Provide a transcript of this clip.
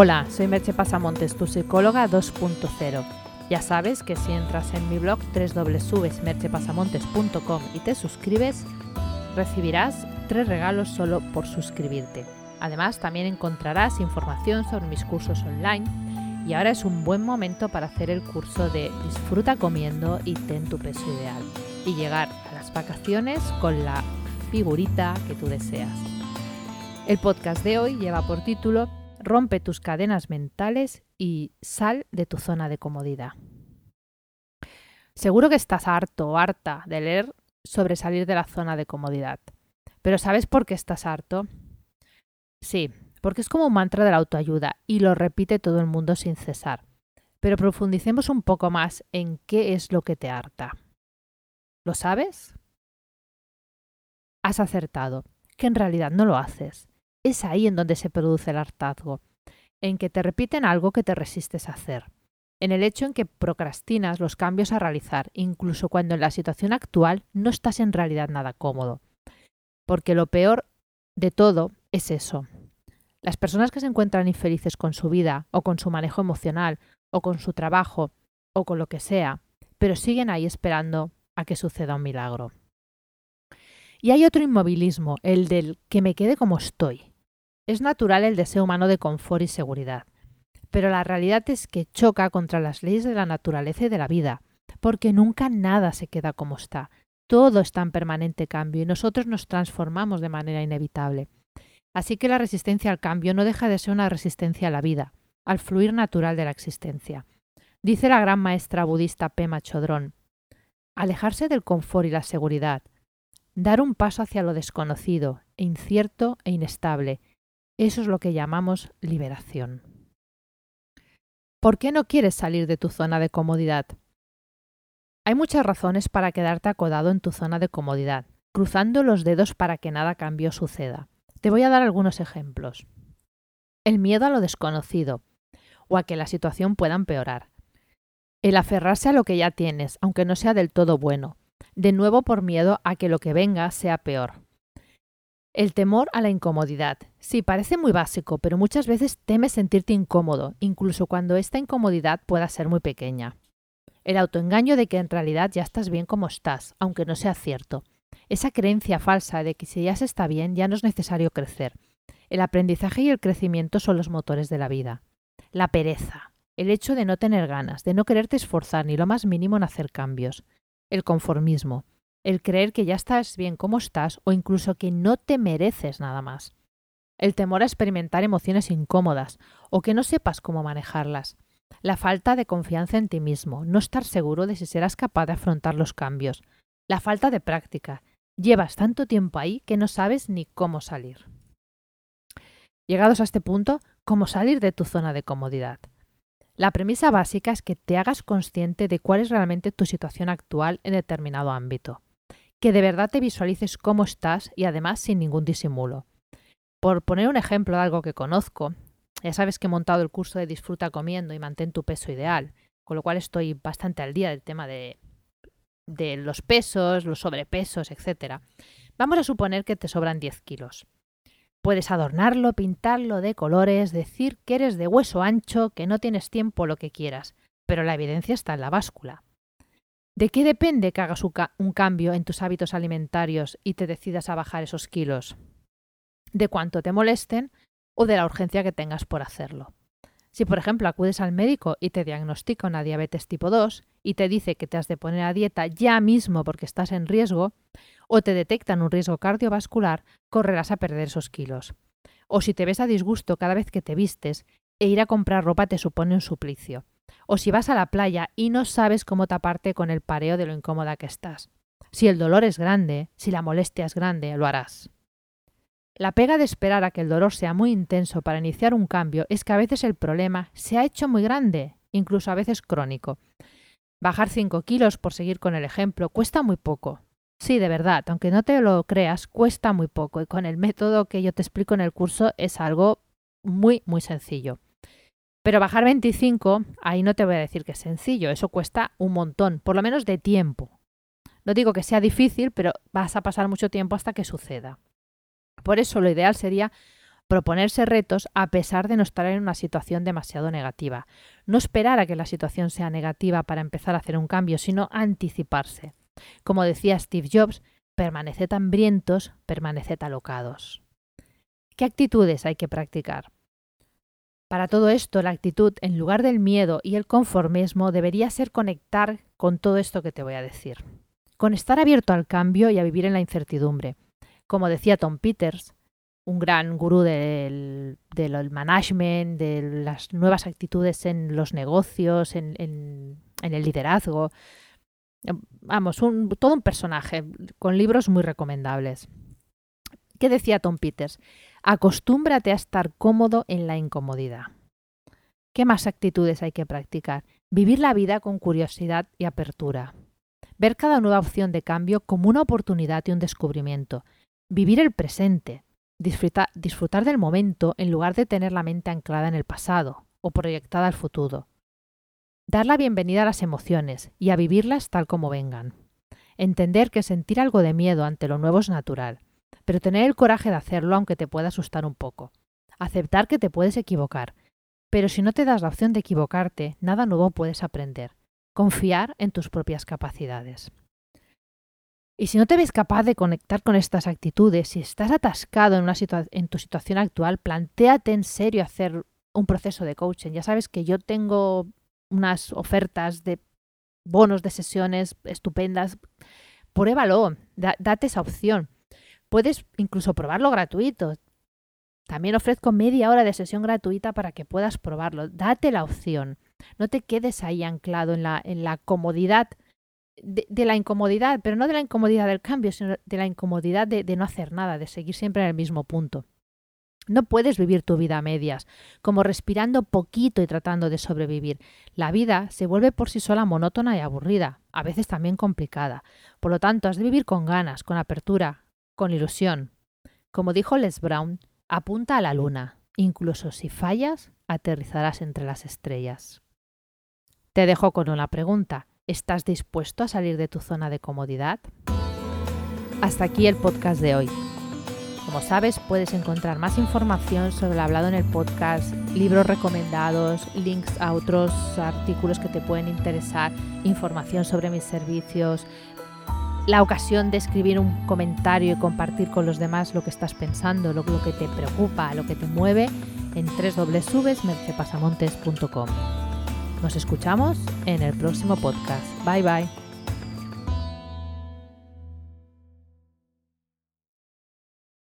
Hola, soy Merche Pasamontes, tu psicóloga 2.0. Ya sabes que si entras en mi blog www.merchepasamontes.com y te suscribes, recibirás tres regalos solo por suscribirte. Además, también encontrarás información sobre mis cursos online y ahora es un buen momento para hacer el curso de Disfruta comiendo y ten tu peso ideal y llegar a las vacaciones con la figurita que tú deseas. El podcast de hoy lleva por título Rompe tus cadenas mentales y sal de tu zona de comodidad. Seguro que estás harto o harta de leer sobre salir de la zona de comodidad. Pero ¿sabes por qué estás harto? Sí, porque es como un mantra de la autoayuda y lo repite todo el mundo sin cesar. Pero profundicemos un poco más en qué es lo que te harta. ¿Lo sabes? Has acertado, que en realidad no lo haces. Es ahí en donde se produce el hartazgo, en que te repiten algo que te resistes a hacer, en el hecho en que procrastinas los cambios a realizar, incluso cuando en la situación actual no estás en realidad nada cómodo. Porque lo peor de todo es eso. Las personas que se encuentran infelices con su vida, o con su manejo emocional, o con su trabajo, o con lo que sea, pero siguen ahí esperando a que suceda un milagro. Y hay otro inmovilismo, el del que me quede como estoy. Es natural el deseo humano de confort y seguridad, pero la realidad es que choca contra las leyes de la naturaleza y de la vida, porque nunca nada se queda como está. Todo está en permanente cambio y nosotros nos transformamos de manera inevitable. Así que la resistencia al cambio no deja de ser una resistencia a la vida, al fluir natural de la existencia. Dice la gran maestra budista Pema Chodrón, alejarse del confort y la seguridad, dar un paso hacia lo desconocido, incierto e inestable. Eso es lo que llamamos liberación. ¿Por qué no quieres salir de tu zona de comodidad? Hay muchas razones para quedarte acodado en tu zona de comodidad, cruzando los dedos para que nada cambio suceda. Te voy a dar algunos ejemplos. El miedo a lo desconocido o a que la situación pueda empeorar. El aferrarse a lo que ya tienes, aunque no sea del todo bueno, de nuevo por miedo a que lo que venga sea peor. El temor a la incomodidad. Sí, parece muy básico, pero muchas veces temes sentirte incómodo, incluso cuando esta incomodidad pueda ser muy pequeña. El autoengaño de que en realidad ya estás bien como estás, aunque no sea cierto. Esa creencia falsa de que si ya se está bien ya no es necesario crecer. El aprendizaje y el crecimiento son los motores de la vida. La pereza. El hecho de no tener ganas, de no quererte esforzar ni lo más mínimo en hacer cambios el conformismo, el creer que ya estás bien como estás o incluso que no te mereces nada más, el temor a experimentar emociones incómodas o que no sepas cómo manejarlas, la falta de confianza en ti mismo, no estar seguro de si serás capaz de afrontar los cambios, la falta de práctica, llevas tanto tiempo ahí que no sabes ni cómo salir. Llegados a este punto, ¿cómo salir de tu zona de comodidad? La premisa básica es que te hagas consciente de cuál es realmente tu situación actual en determinado ámbito, que de verdad te visualices cómo estás y además sin ningún disimulo. Por poner un ejemplo de algo que conozco, ya sabes que he montado el curso de Disfruta comiendo y mantén tu peso ideal, con lo cual estoy bastante al día del tema de, de los pesos, los sobrepesos, etc. Vamos a suponer que te sobran 10 kilos. Puedes adornarlo, pintarlo de colores, decir que eres de hueso ancho, que no tienes tiempo, lo que quieras, pero la evidencia está en la báscula. ¿De qué depende que hagas un cambio en tus hábitos alimentarios y te decidas a bajar esos kilos? ¿De cuánto te molesten o de la urgencia que tengas por hacerlo? Si, por ejemplo, acudes al médico y te diagnostica una diabetes tipo 2 y te dice que te has de poner a dieta ya mismo porque estás en riesgo, o te detectan un riesgo cardiovascular, correrás a perder esos kilos. O si te ves a disgusto cada vez que te vistes, e ir a comprar ropa te supone un suplicio. O si vas a la playa y no sabes cómo taparte con el pareo de lo incómoda que estás. Si el dolor es grande, si la molestia es grande, lo harás. La pega de esperar a que el dolor sea muy intenso para iniciar un cambio es que a veces el problema se ha hecho muy grande, incluso a veces crónico. Bajar 5 kilos, por seguir con el ejemplo, cuesta muy poco. Sí, de verdad, aunque no te lo creas, cuesta muy poco y con el método que yo te explico en el curso es algo muy, muy sencillo. Pero bajar 25, ahí no te voy a decir que es sencillo, eso cuesta un montón, por lo menos de tiempo. No digo que sea difícil, pero vas a pasar mucho tiempo hasta que suceda. Por eso lo ideal sería proponerse retos a pesar de no estar en una situación demasiado negativa. No esperar a que la situación sea negativa para empezar a hacer un cambio, sino anticiparse. Como decía Steve Jobs, permaneced hambrientos, permaneced alocados. ¿Qué actitudes hay que practicar? Para todo esto, la actitud, en lugar del miedo y el conformismo, debería ser conectar con todo esto que te voy a decir. Con estar abierto al cambio y a vivir en la incertidumbre. Como decía Tom Peters, un gran gurú del, management, de las nuevas actitudes en los negocios, en, el liderazgo. Vamos, todo un personaje con libros muy recomendables. ¿Qué decía Tom Peters? Acostúmbrate a estar cómodo en la incomodidad. ¿Qué más actitudes hay que practicar? Vivir la vida con curiosidad y apertura. Ver cada nueva opción de cambio como una oportunidad y un descubrimiento. Vivir el presente disfrutar del momento en lugar de tener la mente anclada en el pasado o proyectada al futuro. Dar la bienvenida a las emociones y a vivirlas tal como vengan. Entender que sentir algo de miedo ante lo nuevo es natural, pero tener el coraje de hacerlo aunque te pueda asustar un poco. Aceptar que te puedes equivocar, pero si no te das la opción de equivocarte, nada nuevo puedes aprender. Confiar en tus propias capacidades. Y si no te ves capaz de conectar con estas actitudes, si estás atascado en, una en tu situación actual, plantéate en serio hacer un proceso de coaching. Ya sabes que yo tengo unas ofertas de bonos de sesiones estupendas. Pruébalo, date esa opción. Puedes incluso probarlo gratuito. También ofrezco media hora de sesión gratuita para que puedas probarlo. Date la opción. No te quedes ahí anclado en la, en la comodidad de, la incomodidad, pero no de la incomodidad del cambio, sino de la incomodidad de, de no hacer nada, de seguir siempre en el mismo punto. No puedes vivir tu vida a medias, como respirando poquito y tratando de sobrevivir. La vida se vuelve por sí sola monótona y aburrida, a veces también complicada. Por lo tanto, has de vivir con ganas, con apertura, con ilusión. Como dijo Les Brown, apunta a la luna. Incluso si fallas, aterrizarás entre las estrellas. Te dejo con una pregunta. ¿Estás dispuesto a salir de tu zona de comodidad? Hasta aquí el podcast de hoy. Como sabes, puedes encontrar más información sobre el hablado en el podcast, libros recomendados, links a otros artículos que te pueden interesar, información sobre mis servicios, la ocasión de escribir un comentario y compartir con los demás lo que estás pensando, lo, que te preocupa, lo que te mueve en www.mercepasamontes.com. Nos escuchamos en el próximo podcast. Bye bye.